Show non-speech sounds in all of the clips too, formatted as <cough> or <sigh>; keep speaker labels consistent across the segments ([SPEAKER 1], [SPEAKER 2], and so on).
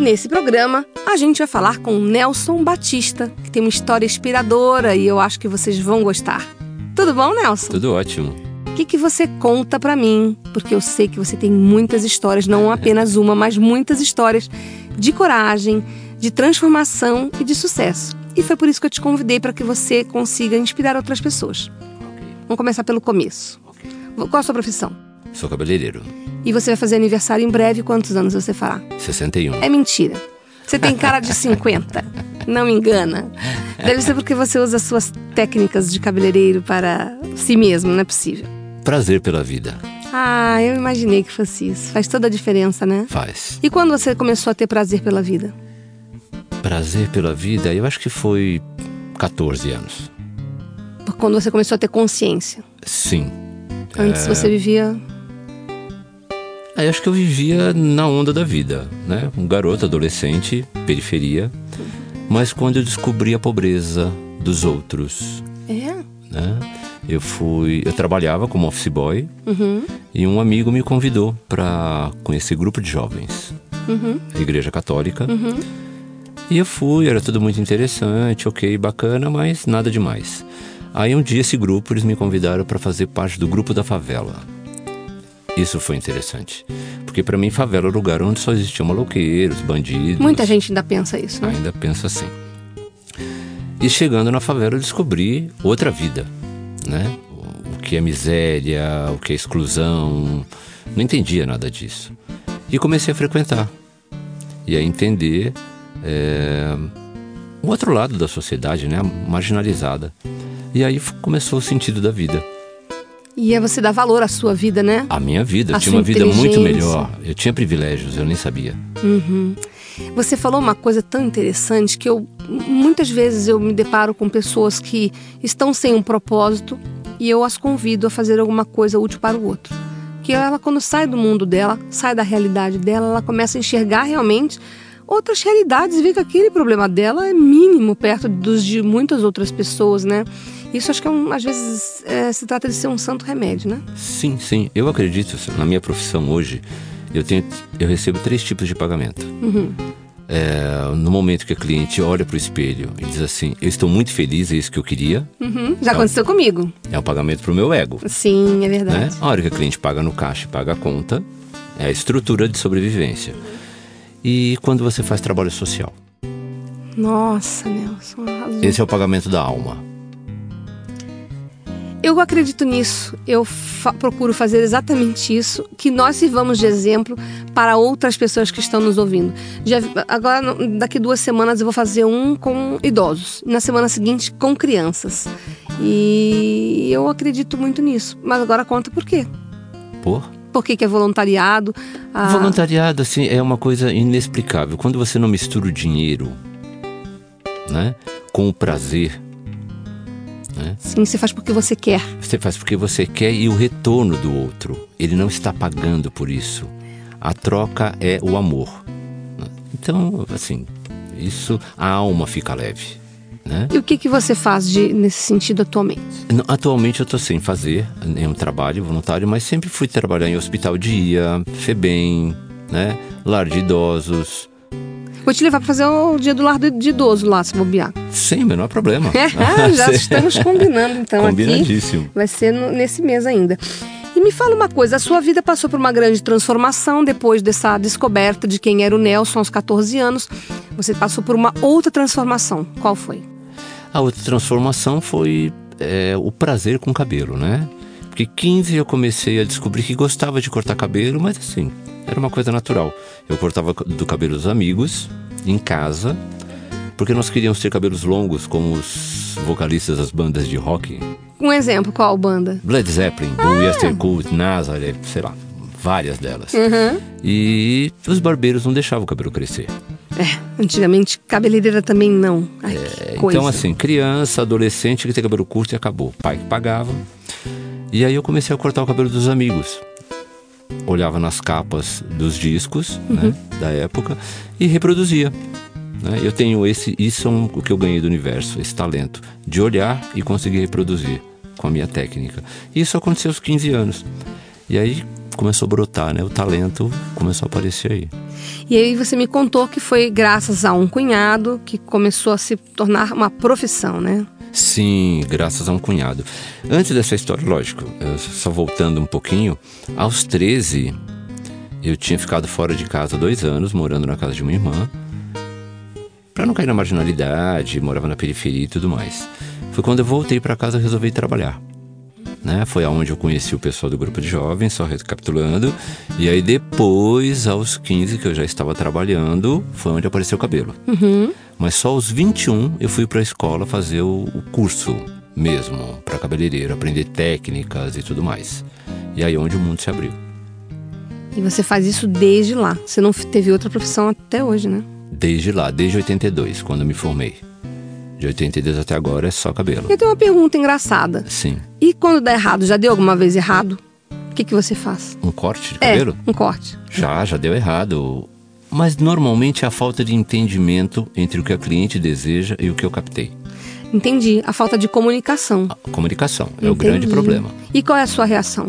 [SPEAKER 1] Nesse programa, a gente vai falar com Nelson Batista, que tem uma história inspiradora e eu acho que vocês vão gostar. Tudo bom, Nelson?
[SPEAKER 2] Tudo ótimo.
[SPEAKER 1] O que, que você conta para mim? Porque eu sei que você tem muitas histórias, não apenas uma, mas muitas histórias de coragem, de transformação e de sucesso. E foi por isso que eu te convidei para que você consiga inspirar outras pessoas. Vamos começar pelo começo. Qual a sua profissão?
[SPEAKER 2] Sou cabeleireiro.
[SPEAKER 1] E você vai fazer aniversário em breve. Quantos anos você fará?
[SPEAKER 2] 61.
[SPEAKER 1] É mentira. Você tem cara de 50. Não me engana. Deve ser porque você usa suas técnicas de cabeleireiro para si mesmo, não é possível.
[SPEAKER 2] Prazer pela vida.
[SPEAKER 1] Ah, eu imaginei que fosse isso. Faz toda a diferença, né?
[SPEAKER 2] Faz.
[SPEAKER 1] E quando você começou a ter prazer pela vida?
[SPEAKER 2] Prazer pela vida, eu acho que foi 14 anos.
[SPEAKER 1] Quando você começou a ter consciência.
[SPEAKER 2] Sim.
[SPEAKER 1] Antes é... você vivia.
[SPEAKER 2] Aí acho que eu vivia na onda da vida, né? Um garoto, adolescente, periferia. Mas quando eu descobri a pobreza dos outros.
[SPEAKER 1] É?
[SPEAKER 2] Né? Eu fui, eu trabalhava como office boy uhum. e um amigo me convidou para conhecer grupo de jovens, uhum. igreja católica. Uhum. E eu fui, era tudo muito interessante, ok, bacana, mas nada demais. Aí um dia esse grupo, eles me convidaram para fazer parte do grupo da favela. Isso foi interessante. Porque para mim favela é o lugar onde só existiam maloqueiros, bandidos.
[SPEAKER 1] Muita gente ainda pensa isso, né?
[SPEAKER 2] Ainda pensa assim. E chegando na favela eu descobri outra vida, né? O que é miséria, o que é exclusão. Não entendia nada disso. E comecei a frequentar. E a entender é, o outro lado da sociedade, né, marginalizada. E aí começou o sentido da vida.
[SPEAKER 1] E é você dar valor à sua vida, né?
[SPEAKER 2] A minha vida. Eu a tinha uma vida muito melhor. Eu tinha privilégios, eu nem sabia.
[SPEAKER 1] Uhum. Você falou uma coisa tão interessante que eu muitas vezes eu me deparo com pessoas que estão sem um propósito e eu as convido a fazer alguma coisa útil para o outro. Que ela quando sai do mundo dela, sai da realidade dela, ela começa a enxergar realmente outras realidades e ver que aquele problema dela é mínimo perto dos de muitas outras pessoas, né? Isso acho que é um, às vezes é, se trata de ser um santo remédio, né?
[SPEAKER 2] Sim, sim. Eu acredito, na minha profissão hoje, eu, tenho, eu recebo três tipos de pagamento. Uhum. É, no momento que a cliente olha para o espelho e diz assim: Eu estou muito feliz, é isso que eu queria.
[SPEAKER 1] Uhum. Já é aconteceu um, comigo.
[SPEAKER 2] É um pagamento para o meu ego.
[SPEAKER 1] Sim, é verdade. Né?
[SPEAKER 2] A hora que a cliente paga no caixa e paga a conta, é a estrutura de sobrevivência e quando você faz trabalho social.
[SPEAKER 1] Nossa, Nelson. Arrasou.
[SPEAKER 2] Esse é o pagamento da alma.
[SPEAKER 1] Eu acredito nisso. Eu fa procuro fazer exatamente isso, que nós sirvamos de exemplo para outras pessoas que estão nos ouvindo. Já, agora, daqui duas semanas, eu vou fazer um com idosos. Na semana seguinte, com crianças. E eu acredito muito nisso. Mas agora conta por quê.
[SPEAKER 2] Por?
[SPEAKER 1] Por que, que é voluntariado?
[SPEAKER 2] Ah... Voluntariado, assim, é uma coisa inexplicável. Quando você não mistura o dinheiro né, com o prazer.
[SPEAKER 1] Né? Sim, você faz porque você quer.
[SPEAKER 2] Você faz porque você quer e o retorno do outro. Ele não está pagando por isso. A troca é o amor. Então, assim, isso, a alma fica leve. Né?
[SPEAKER 1] E o que, que você faz de, nesse sentido atualmente?
[SPEAKER 2] Atualmente eu estou sem fazer nenhum trabalho voluntário, mas sempre fui trabalhar em hospital dia, FEBEM, né? lar de idosos.
[SPEAKER 1] Vou te levar para fazer o dia do lar de idoso lá, se bobear.
[SPEAKER 2] Sim, menor problema.
[SPEAKER 1] É, <laughs> já estamos combinando então
[SPEAKER 2] Combinadíssimo.
[SPEAKER 1] aqui. Vai ser no, nesse mês ainda. E me fala uma coisa, a sua vida passou por uma grande transformação depois dessa descoberta de quem era o Nelson aos 14 anos. Você passou por uma outra transformação. Qual foi?
[SPEAKER 2] A outra transformação foi é, o prazer com o cabelo, né? Porque 15 eu comecei a descobrir que gostava de cortar cabelo, mas assim, era uma coisa natural. Eu cortava do cabelo dos amigos, em casa, porque nós queríamos ter cabelos longos como os vocalistas das bandas de rock
[SPEAKER 1] Um exemplo, qual banda?
[SPEAKER 2] Led Zeppelin, ah. Blue Yesterday Cult, Nazareth, sei lá, várias delas. Uhum. E os barbeiros não deixavam o cabelo crescer.
[SPEAKER 1] É, antigamente cabeleireira também não. Ai,
[SPEAKER 2] é, então assim, criança, adolescente que tem cabelo curto e acabou. Pai que pagava. E aí eu comecei a cortar o cabelo dos amigos. Olhava nas capas dos discos uhum. né, da época e reproduzia. Né? Eu tenho esse, isso é um, o que eu ganhei do universo, esse talento de olhar e conseguir reproduzir com a minha técnica. E isso aconteceu aos 15 anos. E aí começou a brotar, né? O talento começou a aparecer aí.
[SPEAKER 1] E aí você me contou que foi graças a um cunhado que começou a se tornar uma profissão, né?
[SPEAKER 2] Sim, graças a um cunhado. Antes dessa história, lógico, só voltando um pouquinho, aos 13 eu tinha ficado fora de casa dois anos, morando na casa de uma irmã para não cair na marginalidade, morava na periferia e tudo mais. Foi quando eu voltei para casa e resolvi trabalhar. Né? Foi aonde eu conheci o pessoal do grupo de jovens, só recapitulando. E aí depois, aos 15 que eu já estava trabalhando, foi onde apareceu o cabelo. Uhum. Mas só aos 21 eu fui para a escola fazer o, o curso mesmo, para cabeleireiro, aprender técnicas e tudo mais. E aí é onde o mundo se abriu.
[SPEAKER 1] E você faz isso desde lá. Você não teve outra profissão até hoje, né?
[SPEAKER 2] desde lá, desde 82, quando eu me formei. De 82 até agora é só cabelo.
[SPEAKER 1] Eu tenho uma pergunta engraçada.
[SPEAKER 2] Sim.
[SPEAKER 1] E quando dá errado, já deu alguma vez errado? O que, que você faz?
[SPEAKER 2] Um corte de cabelo?
[SPEAKER 1] É, um corte.
[SPEAKER 2] Já, já deu errado. Mas normalmente é a falta de entendimento entre o que a cliente deseja e o que eu captei.
[SPEAKER 1] Entendi. A falta de comunicação. A
[SPEAKER 2] comunicação é Entendi. o grande problema.
[SPEAKER 1] E qual é a sua reação?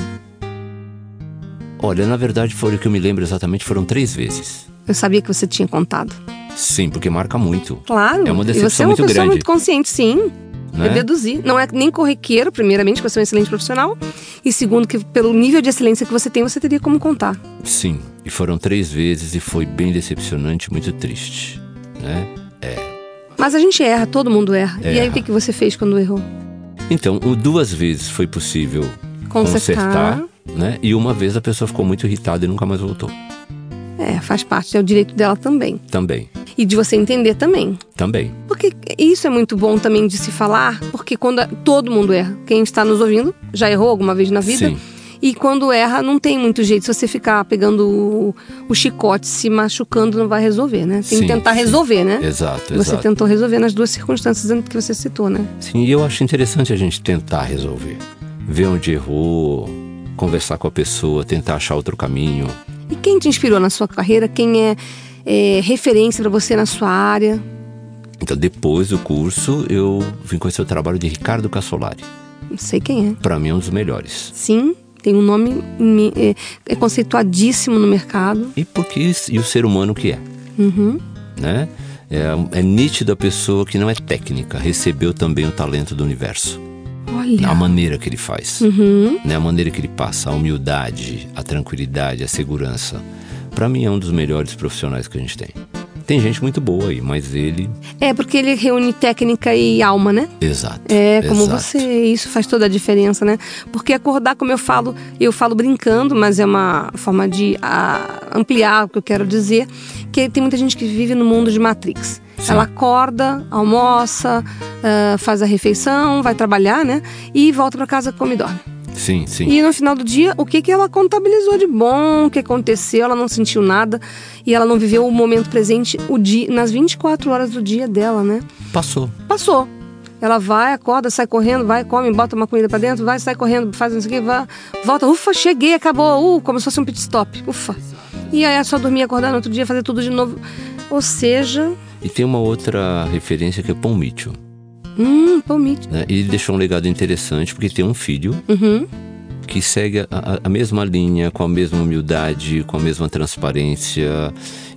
[SPEAKER 2] Olha, na verdade, foi o que eu me lembro exatamente, foram três vezes.
[SPEAKER 1] Eu sabia que você tinha contado.
[SPEAKER 2] Sim, porque marca muito.
[SPEAKER 1] Claro.
[SPEAKER 2] É uma decepção
[SPEAKER 1] e você é uma
[SPEAKER 2] muito
[SPEAKER 1] pessoa
[SPEAKER 2] grande.
[SPEAKER 1] muito consciente, sim. Não eu é? deduzi. Não é nem corriqueiro, primeiramente, que você é um excelente profissional. E segundo, que pelo nível de excelência que você tem, você teria como contar.
[SPEAKER 2] Sim. E foram três vezes e foi bem decepcionante, muito triste. Né? É.
[SPEAKER 1] Mas a gente erra, todo mundo erra. erra. E aí o que, que você fez quando errou?
[SPEAKER 2] Então, duas vezes foi possível consertar, consertar né? E uma vez a pessoa ficou muito irritada e nunca mais voltou.
[SPEAKER 1] É, faz parte, é o direito dela também.
[SPEAKER 2] Também.
[SPEAKER 1] E de você entender também.
[SPEAKER 2] Também.
[SPEAKER 1] Porque isso é muito bom também de se falar, porque quando todo mundo erra, quem está nos ouvindo já errou alguma vez na vida.
[SPEAKER 2] Sim.
[SPEAKER 1] E quando erra, não tem muito jeito. Se você ficar pegando o, o chicote, se machucando, não vai resolver, né? Tem sim, que tentar sim. resolver, né?
[SPEAKER 2] Exato,
[SPEAKER 1] Você
[SPEAKER 2] exato.
[SPEAKER 1] tentou resolver nas duas circunstâncias que você citou, né?
[SPEAKER 2] Sim, e eu acho interessante a gente tentar resolver. Ver onde errou, conversar com a pessoa, tentar achar outro caminho.
[SPEAKER 1] E quem te inspirou na sua carreira? Quem é, é referência para você na sua área?
[SPEAKER 2] Então, depois do curso, eu vim conhecer o trabalho de Ricardo Cassolari.
[SPEAKER 1] Não sei quem é.
[SPEAKER 2] Para mim, é um dos melhores.
[SPEAKER 1] Sim, tem um nome é, é conceituadíssimo no mercado.
[SPEAKER 2] E porque e o ser humano que é, uhum. né? É, é nítido a pessoa que não é técnica, recebeu também o talento do universo.
[SPEAKER 1] Olha.
[SPEAKER 2] A maneira que ele faz, uhum. né? a maneira que ele passa, a humildade, a tranquilidade, a segurança. Para mim é um dos melhores profissionais que a gente tem. Tem gente muito boa aí, mas ele.
[SPEAKER 1] É, porque ele reúne técnica e alma, né?
[SPEAKER 2] Exato.
[SPEAKER 1] É, como
[SPEAKER 2] exato.
[SPEAKER 1] você. Isso faz toda a diferença, né? Porque acordar, como eu falo, eu falo brincando, mas é uma forma de a, ampliar o que eu quero dizer, que tem muita gente que vive no mundo de Matrix. Sim. Ela acorda, almoça, uh, faz a refeição, vai trabalhar, né? E volta para casa, come e dorme.
[SPEAKER 2] Sim, sim.
[SPEAKER 1] E no final do dia, o que, que ela contabilizou de bom, o que aconteceu, ela não sentiu nada e ela não viveu o momento presente o dia, nas 24 horas do dia dela, né?
[SPEAKER 2] Passou.
[SPEAKER 1] Passou. Ela vai, acorda, sai correndo, vai, come, bota uma comida para dentro, vai, sai correndo, faz não sei o que, vai, volta, ufa, cheguei, acabou, uh, como se fosse um pit stop, ufa. E aí é só dormir, acordar no outro dia, fazer tudo de novo. Ou seja,
[SPEAKER 2] e tem uma outra referência que é Paul Mitchell.
[SPEAKER 1] Hum, Paul Mitchell.
[SPEAKER 2] Né? Ele deixou um legado interessante porque tem um filho uhum. que segue a, a, mesma linha, com a mesma humildade, com a mesma transparência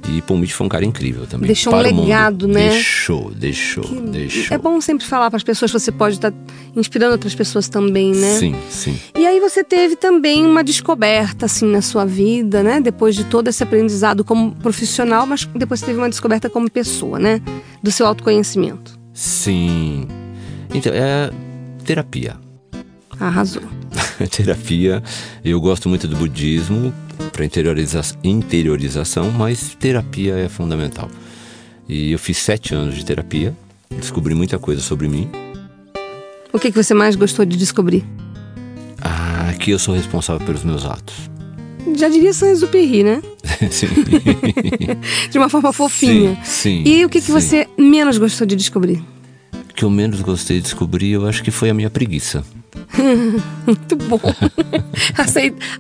[SPEAKER 2] e Paul Mitchell foi um cara incrível também.
[SPEAKER 1] Deixou um legado, né?
[SPEAKER 2] Deixou, deixou, que... deixou.
[SPEAKER 1] É bom sempre falar para as pessoas que você pode estar tá inspirando outras pessoas também, né?
[SPEAKER 2] Sim, sim.
[SPEAKER 1] E aí você teve também uma descoberta, assim, na sua vida, né? Depois de todo esse aprendizado como profissional, mas depois você teve uma descoberta como pessoa, né? Do seu autoconhecimento.
[SPEAKER 2] Sim. Então, é terapia.
[SPEAKER 1] Arrasou. <laughs>
[SPEAKER 2] terapia. Eu gosto muito do budismo para interioriza interiorização, mas terapia é fundamental. E eu fiz sete anos de terapia, descobri muita coisa sobre mim.
[SPEAKER 1] O que, que você mais gostou de descobrir?
[SPEAKER 2] Ah, que eu sou responsável pelos meus atos.
[SPEAKER 1] Já diria Saint-Exupéry, né? <laughs>
[SPEAKER 2] sim. <laughs>
[SPEAKER 1] de uma forma fofinha.
[SPEAKER 2] Sim. sim
[SPEAKER 1] e o que, que
[SPEAKER 2] sim.
[SPEAKER 1] você menos gostou de descobrir?
[SPEAKER 2] O que eu menos gostei de descobrir, eu acho que foi a minha preguiça. <laughs>
[SPEAKER 1] muito bom.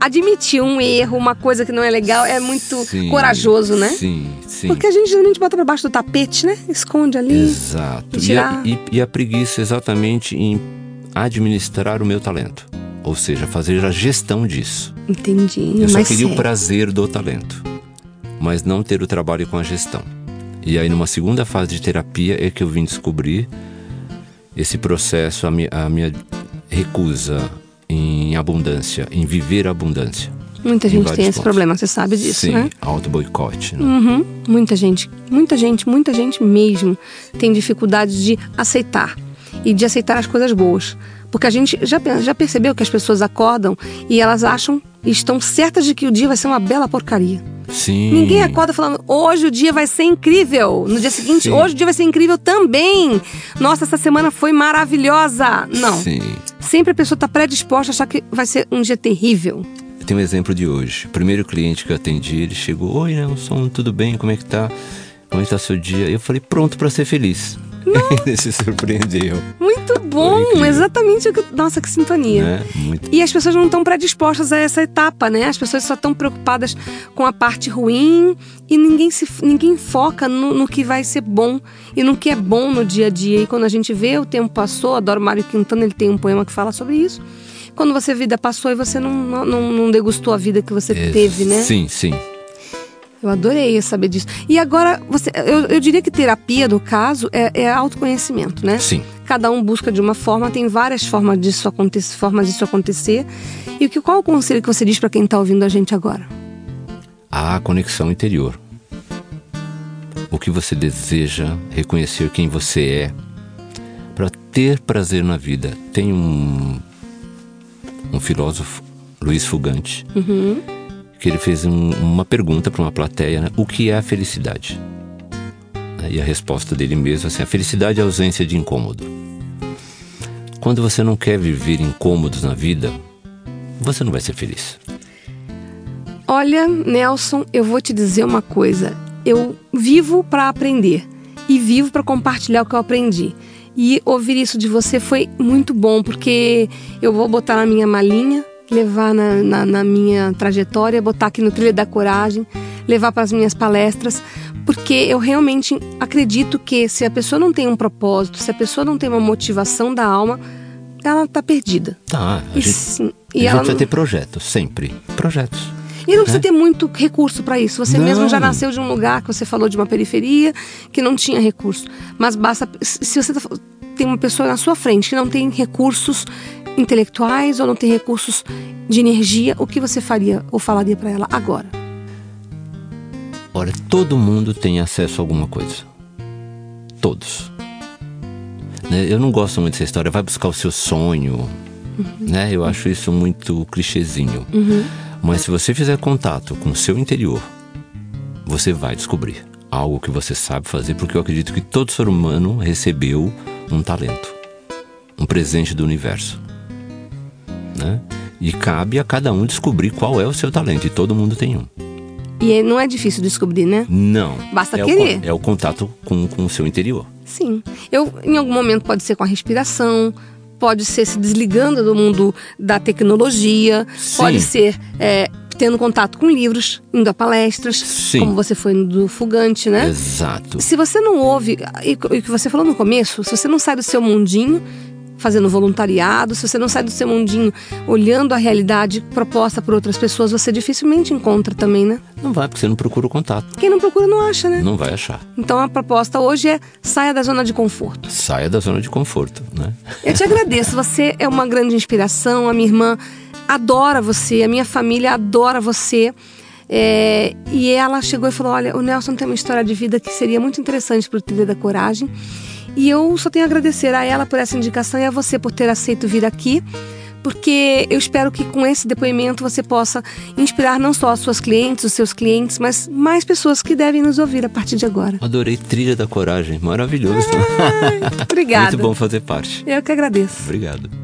[SPEAKER 1] Admitir um erro, uma coisa que não é legal, é muito
[SPEAKER 2] sim,
[SPEAKER 1] corajoso, né?
[SPEAKER 2] Sim, sim.
[SPEAKER 1] Porque a gente geralmente bota pra baixo do tapete, né? Esconde ali.
[SPEAKER 2] Exato. E a, e, e a preguiça exatamente em administrar o meu talento. Ou seja, fazer a gestão disso.
[SPEAKER 1] Entendi.
[SPEAKER 2] Eu só
[SPEAKER 1] mas
[SPEAKER 2] queria
[SPEAKER 1] sério.
[SPEAKER 2] o prazer do talento, mas não ter o trabalho com a gestão. E aí, numa segunda fase de terapia, é que eu vim descobrir esse processo, a minha, a minha recusa em abundância, em viver a abundância.
[SPEAKER 1] Muita gente tem esse
[SPEAKER 2] pontos.
[SPEAKER 1] problema, você sabe disso,
[SPEAKER 2] Sim,
[SPEAKER 1] né?
[SPEAKER 2] auto-boicote. Né?
[SPEAKER 1] Uhum. Muita gente, muita gente, muita gente mesmo tem dificuldade de aceitar e de aceitar as coisas boas. Porque a gente já, já percebeu que as pessoas acordam e elas acham e estão certas de que o dia vai ser uma bela porcaria.
[SPEAKER 2] Sim.
[SPEAKER 1] Ninguém acorda falando, hoje o dia vai ser incrível. No dia seguinte,
[SPEAKER 2] Sim.
[SPEAKER 1] hoje o dia vai ser incrível também. Nossa, essa semana foi maravilhosa. Não.
[SPEAKER 2] Sim.
[SPEAKER 1] Sempre a pessoa está predisposta a achar que vai ser um dia terrível.
[SPEAKER 2] Eu tenho um exemplo de hoje. O primeiro cliente que eu atendi, ele chegou: Oi, Nelson, tudo bem? Como é que tá? Como é que tá seu dia? Eu falei: Pronto para ser feliz. <laughs> se surpreendeu.
[SPEAKER 1] Muito bom, exatamente. o que- Nossa, que sintonia.
[SPEAKER 2] Né?
[SPEAKER 1] E as pessoas não estão predispostas a essa etapa, né? As pessoas só estão preocupadas com a parte ruim e ninguém, se, ninguém foca no, no que vai ser bom e no que é bom no dia a dia. E quando a gente vê, o tempo passou, adoro Mário Quintana, ele tem um poema que fala sobre isso. Quando você a vida passou e você não, não, não- não degustou a vida que você
[SPEAKER 2] É,
[SPEAKER 1] teve, né?
[SPEAKER 2] Sim, sim.
[SPEAKER 1] Eu adorei saber disso. E agora, você, eu, eu diria que terapia, no caso, é, é autoconhecimento, né?
[SPEAKER 2] Sim.
[SPEAKER 1] Cada um busca de uma forma, tem várias formas disso acontecer, formas disso acontecer. E o que, qual o conselho que você diz para quem está ouvindo a gente agora?
[SPEAKER 2] A conexão interior. O que você deseja, reconhecer quem você é, para ter prazer na vida. Tem um, um filósofo, Luiz Fugante, que ele fez um- uma pergunta para uma plateia: né? o que é a felicidade? E a resposta dele mesmo assim: a felicidade é a ausência de incômodo. Quando você não quer viver incômodos na vida, você não vai ser feliz.
[SPEAKER 1] Olha, Nelson, eu vou te dizer uma coisa. Eu vivo para aprender e vivo para compartilhar o que eu aprendi. E ouvir isso de você foi muito bom, porque eu vou botar na minha malinha, levar na, na, na minha trajetória, botar aqui no Trilha da Coragem, levar para as minhas palestras, porque eu realmente acredito que se a pessoa não tem um propósito, se a pessoa não tem uma motivação da alma, ela tá perdida.
[SPEAKER 2] Tá, a
[SPEAKER 1] E
[SPEAKER 2] gente,
[SPEAKER 1] sim,
[SPEAKER 2] a
[SPEAKER 1] e
[SPEAKER 2] gente
[SPEAKER 1] ela
[SPEAKER 2] precisa
[SPEAKER 1] não-
[SPEAKER 2] ter projetos, sempre. Projetos.
[SPEAKER 1] E não precisa ter muito recurso para isso. Você
[SPEAKER 2] Não.
[SPEAKER 1] mesmo já nasceu de um lugar que você falou de uma periferia que não tinha recurso. Mas basta se você tá- tem uma pessoa na sua frente que não tem recursos intelectuais ou não tem recursos de energia, o que você faria ou falaria para ela agora?
[SPEAKER 2] Olha, todo mundo tem acesso a alguma coisa. Todos. Né, Eu não gosto muito dessa história, vai buscar o seu sonho. Né? Eu acho isso muito clichêzinho. Mas se você fizer contato com o seu interior, você vai descobrir algo que você sabe fazer, porque eu acredito que todo ser humano recebeu um talento, um presente do universo. Né? E cabe a cada um descobrir qual é o seu talento, e todo mundo tem um.
[SPEAKER 1] E não é difícil descobrir, né?
[SPEAKER 2] Não.
[SPEAKER 1] Basta
[SPEAKER 2] é
[SPEAKER 1] querer.
[SPEAKER 2] O, é o contato com, com o seu interior.
[SPEAKER 1] Sim. Eu, em algum momento, pode ser com a respiração, pode ser se desligando do mundo da tecnologia,
[SPEAKER 2] Sim.
[SPEAKER 1] pode ser é, tendo contato com livros, indo a palestras,
[SPEAKER 2] Sim.
[SPEAKER 1] como você foi do Fugante, né?
[SPEAKER 2] Exato.
[SPEAKER 1] Se você não ouve, e o que você falou no começo, se você não sai do seu mundinho fazendo voluntariado, se você não sai do seu mundinho olhando a realidade proposta por outras pessoas, você dificilmente encontra também, né?
[SPEAKER 2] Não vai, porque você não procura o contato.
[SPEAKER 1] Quem não procura não acha, né?
[SPEAKER 2] Não vai achar.
[SPEAKER 1] Então a proposta hoje é saia da zona de conforto.
[SPEAKER 2] Saia da zona de conforto, né?
[SPEAKER 1] Eu te <laughs> agradeço, você é uma grande inspiração. A minha irmã adora você, a minha família adora você. É, e ela chegou e falou: Olha, o Nelson tem uma história de vida que seria muito interessante para o Trilha da Coragem. E eu só tenho a agradecer a ela por essa indicação e a você por ter aceito vir aqui porque eu espero que com esse depoimento você possa inspirar não só as suas clientes, os seus clientes, mas mais pessoas que devem nos ouvir a partir de agora.
[SPEAKER 2] Adorei Trilha da Coragem, maravilhoso. <laughs>
[SPEAKER 1] Obrigada.
[SPEAKER 2] Muito bom fazer parte.
[SPEAKER 1] Eu que agradeço.
[SPEAKER 2] Obrigado.